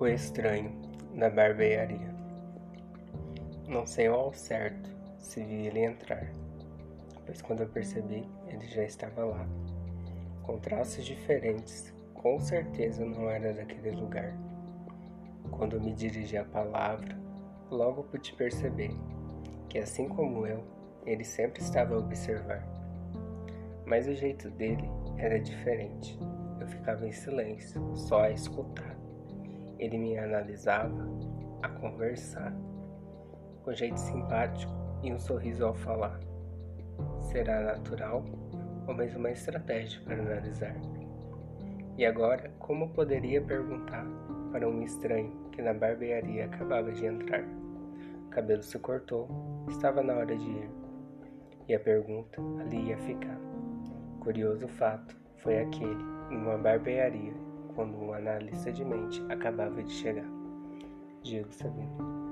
O estranho na barbearia. Não sei ao certo se vi ele entrar, pois quando eu percebi, ele já estava lá. Com traços diferentes, com certeza não era daquele lugar. Quando me dirigi a palavra, logo pude perceber que, assim como eu, ele sempre estava a observar. Mas o jeito dele era diferente. Eu ficava em silêncio, só a escutar. Ele me analisava, a conversar, com jeito simpático e um sorriso ao falar. Será natural ou mesmo uma estratégia para analisar? E agora, como poderia perguntar para um estranho que na barbearia acabava de entrar? O cabelo se cortou, estava na hora de ir. E a pergunta ali ia ficar. Curioso fato foi aquele, numa barbearia, quando um analista de mente acabava de chegar. Diego Sabino.